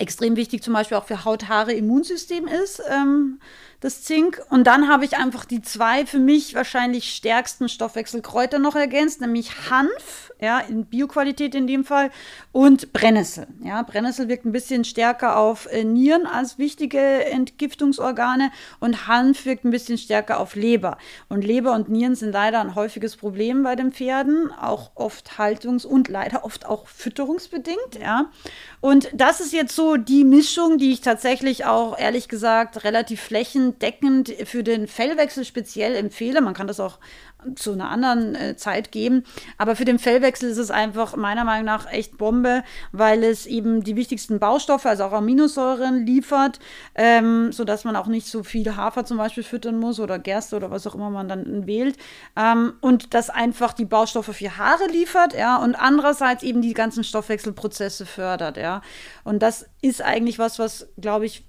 extrem wichtig zum Beispiel auch für Haut, Haare, Immunsystem ist. Ähm, das Zink. Und dann habe ich einfach die zwei für mich wahrscheinlich stärksten Stoffwechselkräuter noch ergänzt, nämlich Hanf, ja, in Bioqualität in dem Fall, und Brennnessel. Ja, Brennnessel wirkt ein bisschen stärker auf äh, Nieren als wichtige Entgiftungsorgane und Hanf wirkt ein bisschen stärker auf Leber. Und Leber und Nieren sind leider ein häufiges Problem bei den Pferden, auch oft haltungs- und leider oft auch fütterungsbedingt, ja. Und das ist jetzt so die Mischung, die ich tatsächlich auch ehrlich gesagt relativ flächendeckend für den Fellwechsel speziell empfehle. Man kann das auch zu einer anderen äh, Zeit geben. Aber für den Fellwechsel ist es einfach meiner Meinung nach echt Bombe, weil es eben die wichtigsten Baustoffe, also auch Aminosäuren liefert, ähm, sodass man auch nicht so viel Hafer zum Beispiel füttern muss oder Gerste oder was auch immer man dann wählt. Ähm, und das einfach die Baustoffe für Haare liefert, ja, und andererseits eben die ganzen Stoffwechselprozesse fördert, ja. Und das ist eigentlich was, was, glaube ich,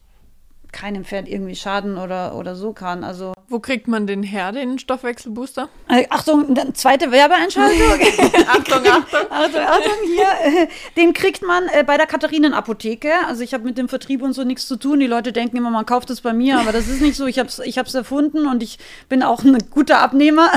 keinem Pferd irgendwie schaden oder, oder so kann. Also wo kriegt man den her, den Stoffwechselbooster? Äh, Achtung, zweite Werbeeinschaltung. Achtung, Achtung. Achtung, Achtung, hier. Den kriegt man äh, bei der Katharinen-Apotheke. Also ich habe mit dem Vertrieb und so nichts zu tun. Die Leute denken immer, man kauft es bei mir, aber das ist nicht so. Ich habe es ich erfunden und ich bin auch ein guter Abnehmer.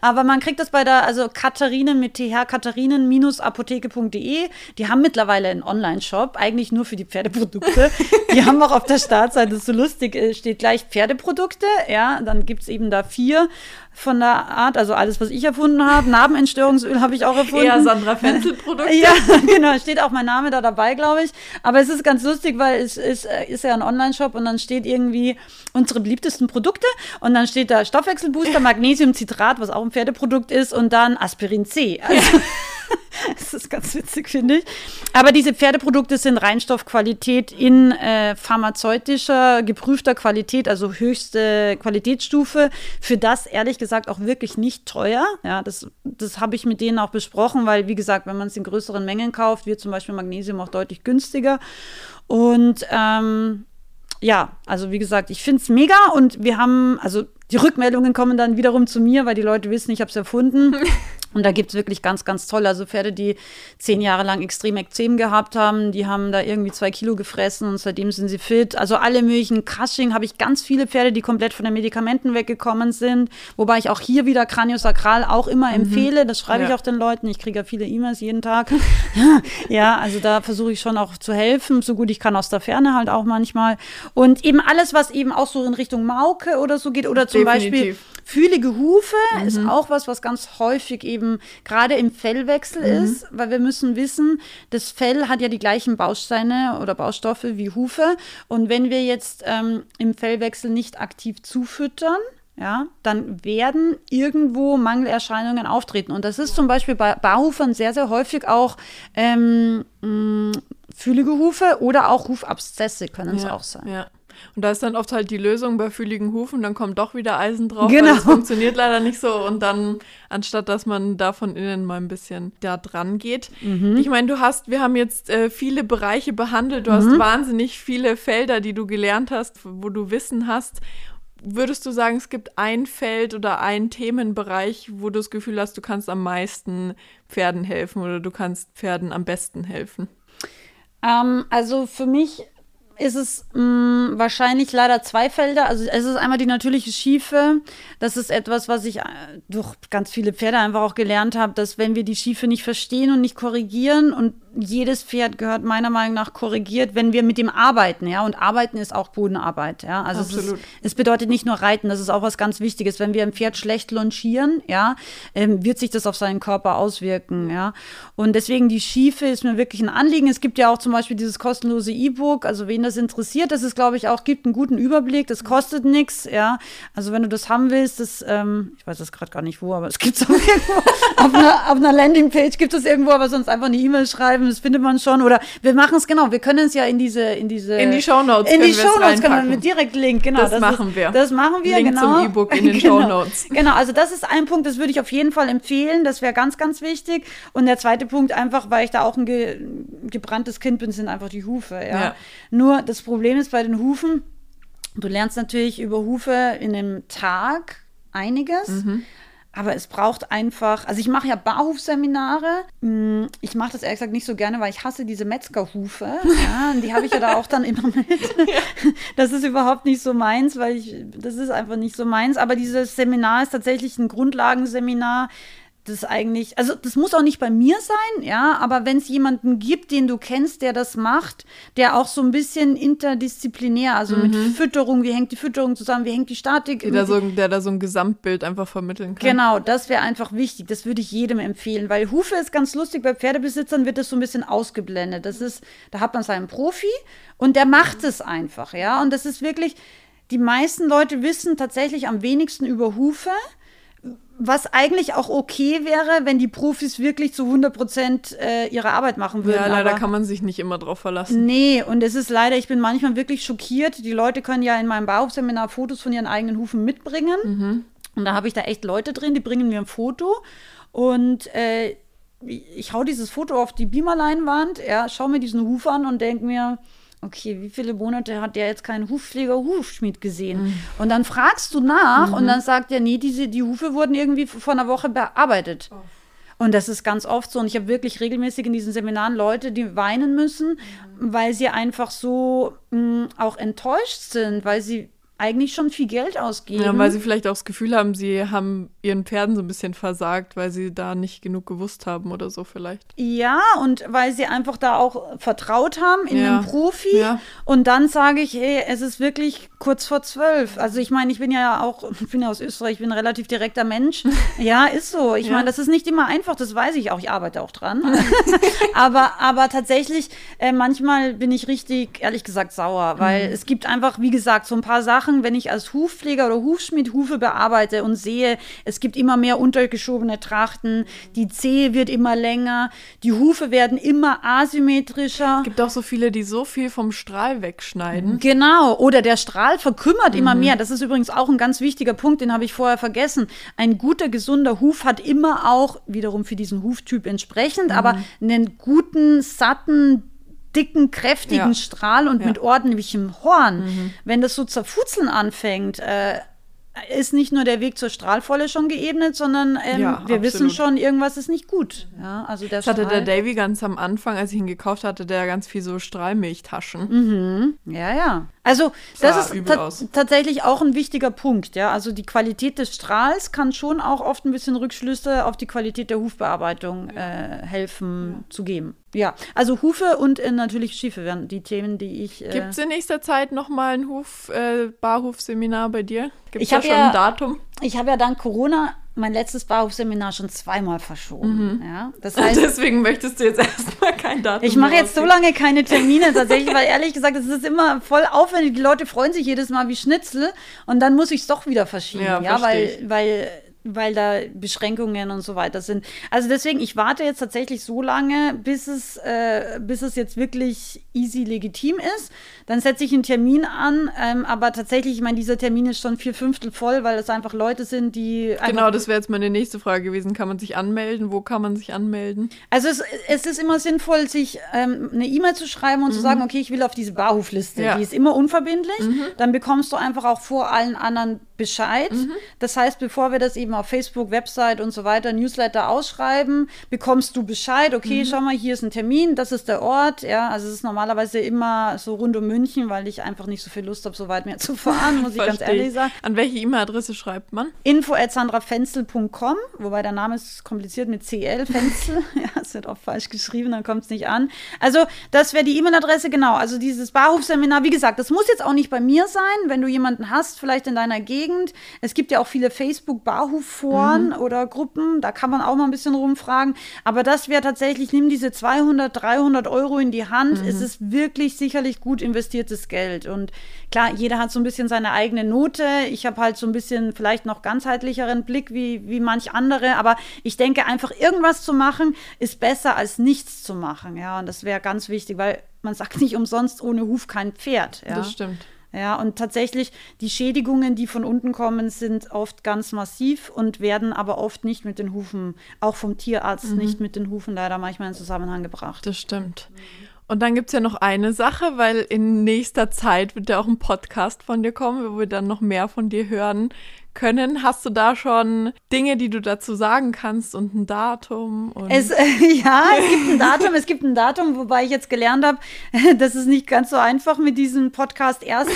aber man kriegt das bei der, also Katharinen mit th, katharinen-apotheke.de. Die haben mittlerweile einen Online-Shop, eigentlich nur für die Pferdeprodukte. die haben auch auf der Startseite, das ist so lustig, steht gleich Pferdeprodukte, ja dann gibt es eben da vier von der Art, also alles, was ich erfunden habe. Narbenentstörungsöl habe ich auch erfunden. Ja, Sandra Fenzel Produkte. ja, genau, steht auch mein Name da dabei, glaube ich. Aber es ist ganz lustig, weil es ist, äh, ist ja ein Online-Shop und dann steht irgendwie unsere beliebtesten Produkte und dann steht da Stoffwechselbooster, Magnesiumcitrat, was auch ein Pferdeprodukt ist und dann Aspirin C. Also, ja. das ist ganz witzig, finde ich. Aber diese Pferdeprodukte sind Reinstoffqualität in äh, pharmazeutischer, geprüfter Qualität, also höchste Qualitätsstufe. Für das ehrlich gesagt auch wirklich nicht teuer. Ja, das, das habe ich mit denen auch besprochen, weil, wie gesagt, wenn man es in größeren Mengen kauft, wird zum Beispiel Magnesium auch deutlich günstiger. Und ähm, ja, also wie gesagt, ich finde es mega und wir haben, also die Rückmeldungen kommen dann wiederum zu mir, weil die Leute wissen, ich habe es erfunden. Und da gibt es wirklich ganz, ganz tolle. Also Pferde, die zehn Jahre lang extrem Ekzem gehabt haben, die haben da irgendwie zwei Kilo gefressen und seitdem sind sie fit. Also alle möglichen Cushing habe ich ganz viele Pferde, die komplett von den Medikamenten weggekommen sind. Wobei ich auch hier wieder Kraniosakral auch immer mhm. empfehle. Das schreibe ja. ich auch den Leuten. Ich kriege ja viele E-Mails jeden Tag. ja, also da versuche ich schon auch zu helfen, so gut ich kann aus der Ferne halt auch manchmal. Und eben alles, was eben auch so in Richtung Mauke oder so geht oder zum Definitiv. Beispiel fühlige Hufe mhm. ist auch was, was ganz häufig eben im, gerade im Fellwechsel mhm. ist, weil wir müssen wissen, das Fell hat ja die gleichen Bausteine oder Baustoffe wie Hufe. Und wenn wir jetzt ähm, im Fellwechsel nicht aktiv zufüttern, ja, dann werden irgendwo Mangelerscheinungen auftreten. Und das ist zum Beispiel bei Barhufern sehr, sehr häufig auch ähm, mh, fühlige Hufe oder auch Hufabszesse können es ja, auch sein. Ja. Und da ist dann oft halt die Lösung bei fühligen Hufen, dann kommt doch wieder Eisen drauf, genau. es funktioniert leider nicht so. Und dann, anstatt dass man da von innen mal ein bisschen da dran geht. Mhm. Ich meine, du hast, wir haben jetzt äh, viele Bereiche behandelt, du mhm. hast wahnsinnig viele Felder, die du gelernt hast, wo du Wissen hast. Würdest du sagen, es gibt ein Feld oder einen Themenbereich, wo du das Gefühl hast, du kannst am meisten Pferden helfen oder du kannst Pferden am besten helfen? Ähm, also für mich ist es mh, mm, wahrscheinlich leider zwei Felder. Also es ist einmal die natürliche Schiefe. Das ist etwas, was ich äh, durch ganz viele Pferde einfach auch gelernt habe, dass wenn wir die Schiefe nicht verstehen und nicht korrigieren und jedes Pferd gehört meiner Meinung nach korrigiert, wenn wir mit dem arbeiten, ja. Und arbeiten ist auch Bodenarbeit, ja. Also. Es, ist, es bedeutet nicht nur reiten, das ist auch was ganz Wichtiges. Wenn wir ein Pferd schlecht longieren, ja, ähm, wird sich das auf seinen Körper auswirken, ja. Und deswegen die Schiefe ist mir wirklich ein Anliegen. Es gibt ja auch zum Beispiel dieses kostenlose E-Book, also wen das interessiert, das ist, glaube ich, auch, gibt einen guten Überblick, das kostet nichts, ja. Also wenn du das haben willst, das, ähm, ich weiß das gerade gar nicht wo, aber es gibt es irgendwo auf einer, auf einer Landingpage gibt es irgendwo, aber sonst einfach eine E-Mail schreiben das findet man schon. Oder wir machen es genau, wir können es ja in diese, in diese. In die Shownotes. In die Shownotes können wir mit direkt Link, genau. Das, das machen ist, wir. Das machen wir, Link genau. zum E-Book in den genau. Shownotes. Genau, also das ist ein Punkt, das würde ich auf jeden Fall empfehlen. Das wäre ganz, ganz wichtig. Und der zweite Punkt, einfach, weil ich da auch ein ge gebranntes Kind bin, sind einfach die Hufe. Ja. ja. Nur das Problem ist bei den Hufen, du lernst natürlich über Hufe in einem Tag einiges. Mhm. Aber es braucht einfach, also ich mache ja Barhufseminare. Hm, ich mache das ehrlich gesagt nicht so gerne, weil ich hasse diese Metzgerhufe. Ja, die habe ich ja da auch dann immer mit. Das ist überhaupt nicht so meins, weil ich, das ist einfach nicht so meins. Aber dieses Seminar ist tatsächlich ein Grundlagenseminar das eigentlich, also das muss auch nicht bei mir sein, ja, aber wenn es jemanden gibt, den du kennst, der das macht, der auch so ein bisschen interdisziplinär, also mhm. mit Fütterung, wie hängt die Fütterung zusammen, wie hängt die Statik. Der, so, der da so ein Gesamtbild einfach vermitteln kann. Genau, das wäre einfach wichtig, das würde ich jedem empfehlen, weil Hufe ist ganz lustig, bei Pferdebesitzern wird das so ein bisschen ausgeblendet. Das ist, da hat man seinen Profi und der macht es einfach, ja, und das ist wirklich, die meisten Leute wissen tatsächlich am wenigsten über Hufe was eigentlich auch okay wäre, wenn die Profis wirklich zu 100 Prozent äh, ihre Arbeit machen würden. Ja, leider kann man sich nicht immer drauf verlassen. Nee, und es ist leider, ich bin manchmal wirklich schockiert. Die Leute können ja in meinem Bauhofseminar Fotos von ihren eigenen Hufen mitbringen. Mhm. Und da habe ich da echt Leute drin, die bringen mir ein Foto. Und äh, ich hau dieses Foto auf die Beamerleinwand, ja, schau mir diesen Huf an und denke mir, okay, wie viele Monate hat der jetzt keinen Hufpfleger, Hufschmied gesehen? Mhm. Und dann fragst du nach mhm. und dann sagt er, nee, diese, die Hufe wurden irgendwie vor einer Woche bearbeitet. Oh. Und das ist ganz oft so. Und ich habe wirklich regelmäßig in diesen Seminaren Leute, die weinen müssen, mhm. weil sie einfach so mh, mm, auch enttäuscht sind, weil sie eigentlich schon viel Geld ausgeben. Ja, weil sie vielleicht auch das Gefühl haben, sie haben ihren Pferden so ein bisschen versagt, weil sie da nicht genug gewusst haben oder so vielleicht. Ja, und weil sie einfach da auch vertraut haben in ja. einen Profi. Ja. Und dann sage ich, hey, es ist wirklich kurz vor zwölf. Also ich meine, ich bin ja auch, ich bin ja aus Österreich, ich bin ein relativ direkter Mensch. ja, ist so. Ich ja. meine, das ist nicht immer einfach, das weiß ich auch. Ich arbeite auch dran. aber, aber tatsächlich, äh, manchmal bin ich richtig, ehrlich gesagt, sauer, weil mhm. es gibt einfach, wie gesagt, so ein paar Sachen, machen, wenn ich als Hufpfleger oder Hufschmied Hufe bearbeite und sehe, es gibt immer mehr untergeschobene Trachten, die Zehe wird immer länger, die Hufe werden immer asymmetrischer. Es gibt auch so viele, die so viel vom Strahl wegschneiden. Genau, oder der Strahl verkümmert mhm. immer mehr. Das ist übrigens auch ein ganz wichtiger Punkt, den habe ich vorher vergessen. Ein guter, gesunder Huf hat immer auch, wiederum für diesen Huftyp entsprechend, mhm. aber einen guten, satten, dicken, kräftigen ja. Strahl und ja. mit ordentlichem Horn. Mhm. Wenn das so zerfutzeln anfängt, äh, ist nicht nur der Weg zur Strahlvolle schon geebnet, sondern ähm, ja, wir absolut. wissen schon, irgendwas ist nicht gut. Ja, also der das hatte der Davy ganz am Anfang, als ich ihn gekauft hatte, der ganz viel so Strahlmilchtaschen. Mhm. Ja, ja. Also das ist ta tatsächlich auch ein wichtiger Punkt. Ja, also die Qualität des Strahls kann schon auch oft ein bisschen Rückschlüsse auf die Qualität der Hufbearbeitung äh, helfen zu geben. Ja, also Hufe und äh, natürlich Schiefe wären die Themen, die ich. Äh Gibt es in nächster Zeit nochmal ein Huf, äh, Barhufseminar bei dir? Gibt es da schon ja, ein Datum? Ich habe ja dank Corona mein letztes Barhofseminar schon zweimal verschoben. Mhm. Ja, das heißt, deswegen möchtest du jetzt erstmal kein Datum. Ich mache jetzt so lange keine Termine tatsächlich, weil ehrlich gesagt, es ist immer voll aufwendig. Die Leute freuen sich jedes Mal wie Schnitzel und dann muss ich es doch wieder verschieben. Ja, ja weil, weil weil da Beschränkungen und so weiter sind. Also deswegen, ich warte jetzt tatsächlich so lange, bis es, äh, bis es jetzt wirklich easy legitim ist. Dann setze ich einen Termin an, ähm, aber tatsächlich, ich meine, dieser Termin ist schon vier Fünftel voll, weil es einfach Leute sind, die. Genau, das wäre jetzt meine nächste Frage gewesen. Kann man sich anmelden? Wo kann man sich anmelden? Also es, es ist immer sinnvoll, sich ähm, eine E-Mail zu schreiben und mhm. zu sagen, okay, ich will auf diese Barhofliste. Ja. Die ist immer unverbindlich. Mhm. Dann bekommst du einfach auch vor allen anderen Bescheid. Mhm. Das heißt, bevor wir das eben auf Facebook, Website und so weiter, Newsletter ausschreiben, bekommst du Bescheid, okay, mhm. schau mal, hier ist ein Termin, das ist der Ort, ja, also es ist normalerweise immer so rund um München, weil ich einfach nicht so viel Lust habe, so weit mehr zu fahren, muss ich ganz ehrlich sagen. An welche E-Mail-Adresse schreibt man? Info at sandrafenzel.com, wobei der Name ist kompliziert mit CL, Fenzel, ja, es wird auch falsch geschrieben, dann kommt es nicht an. Also, das wäre die E-Mail-Adresse, genau, also dieses Barhofseminar, wie gesagt, das muss jetzt auch nicht bei mir sein, wenn du jemanden hast, vielleicht in deiner Gegend. Es gibt ja auch viele Facebook-Barhof-Foren mhm. oder Gruppen, da kann man auch mal ein bisschen rumfragen, aber das wäre tatsächlich, nimm diese 200, 300 Euro in die Hand, mhm. es ist wirklich sicherlich gut investiertes Geld und klar, jeder hat so ein bisschen seine eigene Note, ich habe halt so ein bisschen vielleicht noch ganzheitlicheren Blick wie, wie manch andere, aber ich denke einfach irgendwas zu machen ist besser als nichts zu machen, ja, und das wäre ganz wichtig, weil man sagt nicht umsonst ohne Huf kein Pferd. Ja? Das stimmt. Ja, und tatsächlich, die Schädigungen, die von unten kommen, sind oft ganz massiv und werden aber oft nicht mit den Hufen, auch vom Tierarzt mhm. nicht mit den Hufen leider manchmal in Zusammenhang gebracht. Das stimmt. Und dann gibt es ja noch eine Sache, weil in nächster Zeit wird ja auch ein Podcast von dir kommen, wo wir dann noch mehr von dir hören können. Hast du da schon Dinge, die du dazu sagen kannst und ein Datum? Und es, äh, ja, es gibt ein Datum, es gibt ein Datum, wobei ich jetzt gelernt habe, das ist nicht ganz so einfach mit diesem Podcast Erst.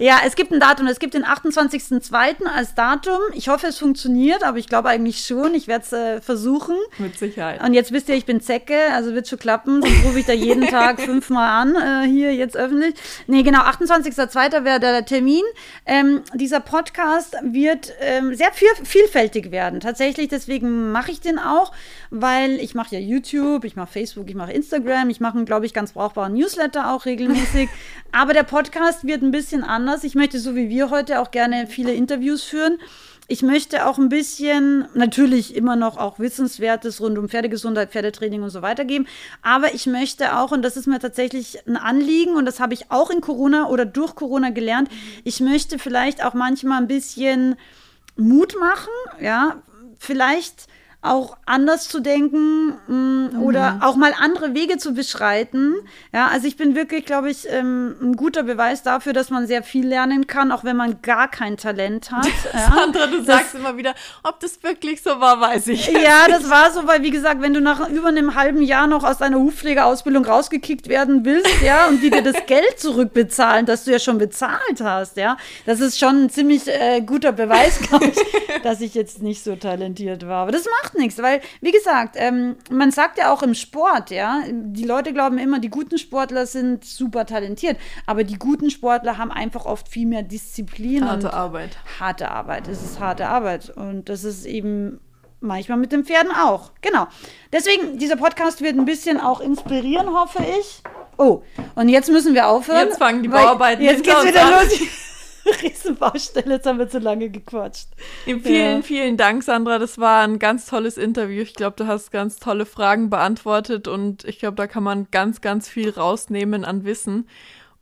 Ja, es gibt ein Datum, es gibt den 28.02. als Datum. Ich hoffe, es funktioniert, aber ich glaube eigentlich schon. Ich werde es äh, versuchen. Mit Sicherheit. Und jetzt wisst ihr, ich bin Zecke, also wird schon klappen. Sonst rufe ich da jeden Tag fünfmal an, äh, hier jetzt öffentlich. Nee, genau, 28.02. wäre der Termin. Ähm, dieser Podcast wird ähm, sehr viel, vielfältig werden. Tatsächlich, deswegen mache ich den auch, weil ich mache ja YouTube, ich mache Facebook, ich mache Instagram, ich mache einen, glaube ich, ganz brauchbaren Newsletter auch regelmäßig. Aber der Podcast wird ein bisschen anders. Ich möchte, so wie wir heute, auch gerne viele Interviews führen. Ich möchte auch ein bisschen, natürlich immer noch auch Wissenswertes rund um Pferdegesundheit, Pferdetraining und so weiter geben. Aber ich möchte auch, und das ist mir tatsächlich ein Anliegen, und das habe ich auch in Corona oder durch Corona gelernt, ich möchte vielleicht auch manchmal ein bisschen Mut machen, ja, vielleicht auch anders zu denken mh, mm, oder mhm. auch mal andere Wege zu beschreiten. Ja, also ich bin wirklich, glaube ich, ähm, ein guter Beweis dafür, dass man sehr viel lernen kann, auch wenn man gar kein Talent hat. Ja. Sandra, du das, sagst immer wieder, ob das wirklich so war, weiß ich. Ja, das war so, weil wie gesagt, wenn du nach über einem halben Jahr noch aus deiner Hufpflegeausbildung rausgekickt werden willst, ja, und die dir das Geld zurückbezahlen, das du ja schon bezahlt hast, ja, das ist schon ein ziemlich äh, guter Beweis, glaube ich, dass ich jetzt nicht so talentiert war. Aber das macht macht nichts, weil, wie gesagt, ähm, man sagt ja auch im Sport, ja, die Leute glauben immer, die guten Sportler sind super talentiert, aber die guten Sportler haben einfach oft viel mehr Disziplin. Harte Arbeit. Harte Arbeit, es ist harte Arbeit und das ist eben manchmal mit den Pferden auch. Genau. Deswegen, dieser Podcast wird ein bisschen auch inspirieren, hoffe ich. Oh, und jetzt müssen wir aufhören. Jetzt fangen die Bauarbeiten Jetzt geht's wieder an. los. Riesenbaustelle, jetzt haben wir zu lange gequatscht. Vielen, ja. vielen Dank, Sandra. Das war ein ganz tolles Interview. Ich glaube, du hast ganz tolle Fragen beantwortet und ich glaube, da kann man ganz, ganz viel rausnehmen an Wissen.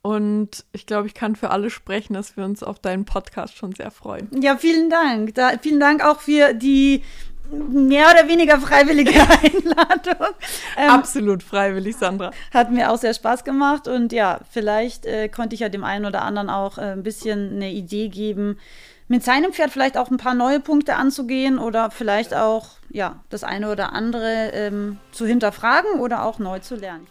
Und ich glaube, ich kann für alle sprechen, dass wir uns auf deinen Podcast schon sehr freuen. Ja, vielen Dank. Da, vielen Dank auch für die mehr oder weniger freiwillige Einladung. Ähm, Absolut freiwillig, Sandra. Hat mir auch sehr Spaß gemacht und ja, vielleicht äh, konnte ich ja dem einen oder anderen auch äh, ein bisschen eine Idee geben, mit seinem Pferd vielleicht auch ein paar neue Punkte anzugehen oder vielleicht auch ja das eine oder andere ähm, zu hinterfragen oder auch neu zu lernen.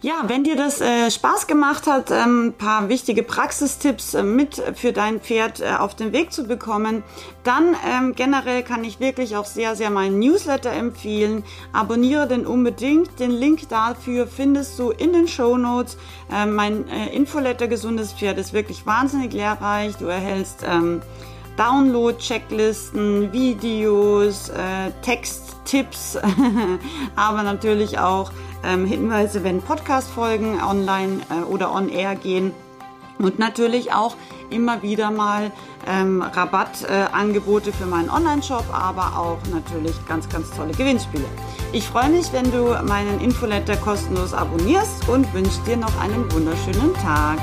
Ja, wenn dir das äh, Spaß gemacht hat, ein ähm, paar wichtige Praxistipps äh, mit für dein Pferd äh, auf den Weg zu bekommen, dann ähm, generell kann ich wirklich auch sehr, sehr meinen Newsletter empfehlen. Abonniere den unbedingt. Den Link dafür findest du in den Show Notes. Ähm, mein äh, Infoletter Gesundes Pferd ist wirklich wahnsinnig lehrreich. Du erhältst ähm, Download-Checklisten, Videos, äh, Texttipps, aber natürlich auch ähm, Hinweise, wenn Podcast-Folgen online äh, oder on air gehen. Und natürlich auch immer wieder mal ähm, Rabattangebote äh, für meinen Online-Shop, aber auch natürlich ganz, ganz tolle Gewinnspiele. Ich freue mich, wenn du meinen Infoletter kostenlos abonnierst und wünsche dir noch einen wunderschönen Tag.